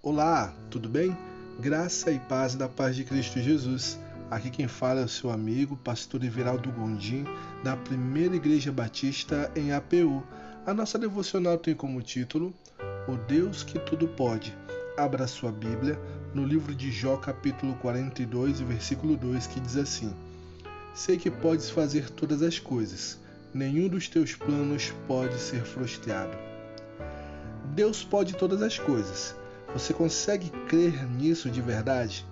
Olá, tudo bem? Graça e paz da paz de Cristo Jesus. Aqui quem fala é o seu amigo, pastor Everaldo Gondim, da Primeira Igreja Batista em APU. A nossa devocional tem como título O Deus que tudo pode. Abra sua Bíblia no livro de Jó, capítulo 42, versículo 2, que diz assim: Sei que podes fazer todas as coisas, nenhum dos teus planos pode ser frustrado. Deus pode todas as coisas você consegue crer nisso de verdade?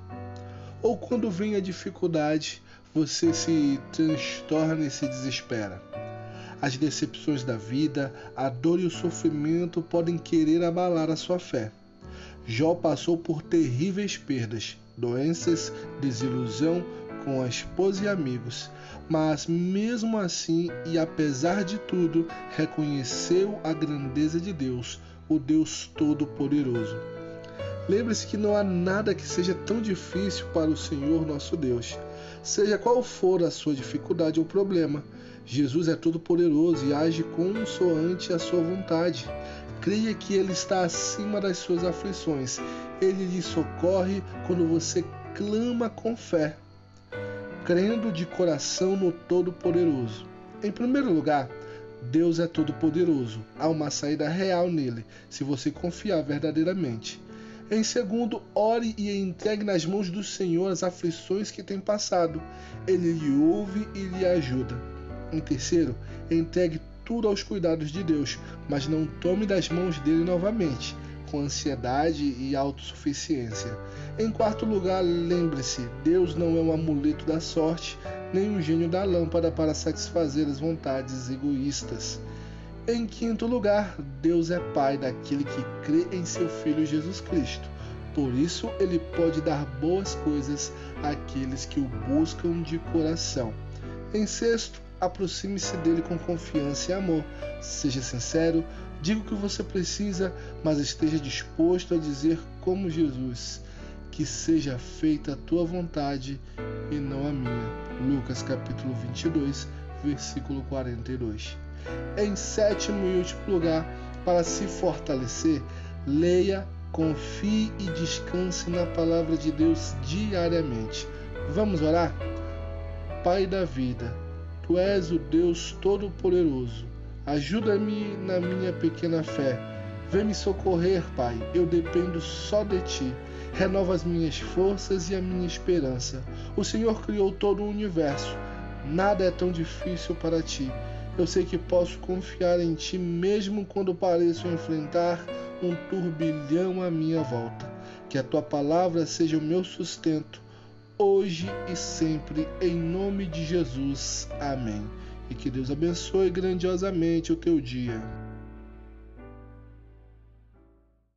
Ou quando vem a dificuldade, você se transtorna e se desespera? As decepções da vida, a dor e o sofrimento podem querer abalar a sua fé. Jó passou por terríveis perdas, doenças, desilusão com a esposa e amigos, mas mesmo assim e apesar de tudo, reconheceu a grandeza de Deus, o Deus Todo-Poderoso. Lembre-se que não há nada que seja tão difícil para o Senhor nosso Deus. Seja qual for a sua dificuldade ou problema, Jesus é todo-poderoso e age consoante a sua vontade. Creia que Ele está acima das suas aflições. Ele lhe socorre quando você clama com fé, crendo de coração no Todo-Poderoso. Em primeiro lugar, Deus é todo-poderoso. Há uma saída real nele, se você confiar verdadeiramente. Em segundo, ore e entregue nas mãos do Senhor as aflições que tem passado. Ele lhe ouve e lhe ajuda. Em terceiro, entregue tudo aos cuidados de Deus, mas não tome das mãos dele novamente, com ansiedade e autossuficiência. Em quarto lugar, lembre-se: Deus não é um amuleto da sorte, nem um gênio da lâmpada para satisfazer as vontades egoístas. Em quinto lugar, Deus é Pai daquele que crê em seu Filho Jesus Cristo. Por isso, ele pode dar boas coisas àqueles que o buscam de coração. Em sexto, aproxime-se dele com confiança e amor. Seja sincero, diga o que você precisa, mas esteja disposto a dizer como Jesus: Que seja feita a tua vontade e não a minha. Lucas capítulo 22, versículo 42. Em sétimo e último lugar, para se fortalecer, leia, confie e descanse na palavra de Deus diariamente. Vamos orar? Pai da vida, tu és o Deus Todo-Poderoso. Ajuda-me na minha pequena fé. Vem me socorrer, Pai. Eu dependo só de ti. Renova as minhas forças e a minha esperança. O Senhor criou todo o universo. Nada é tão difícil para ti. Eu sei que posso confiar em Ti mesmo quando pareço enfrentar um turbilhão à minha volta. Que a Tua palavra seja o meu sustento, hoje e sempre, em nome de Jesus. Amém. E que Deus abençoe grandiosamente o teu dia.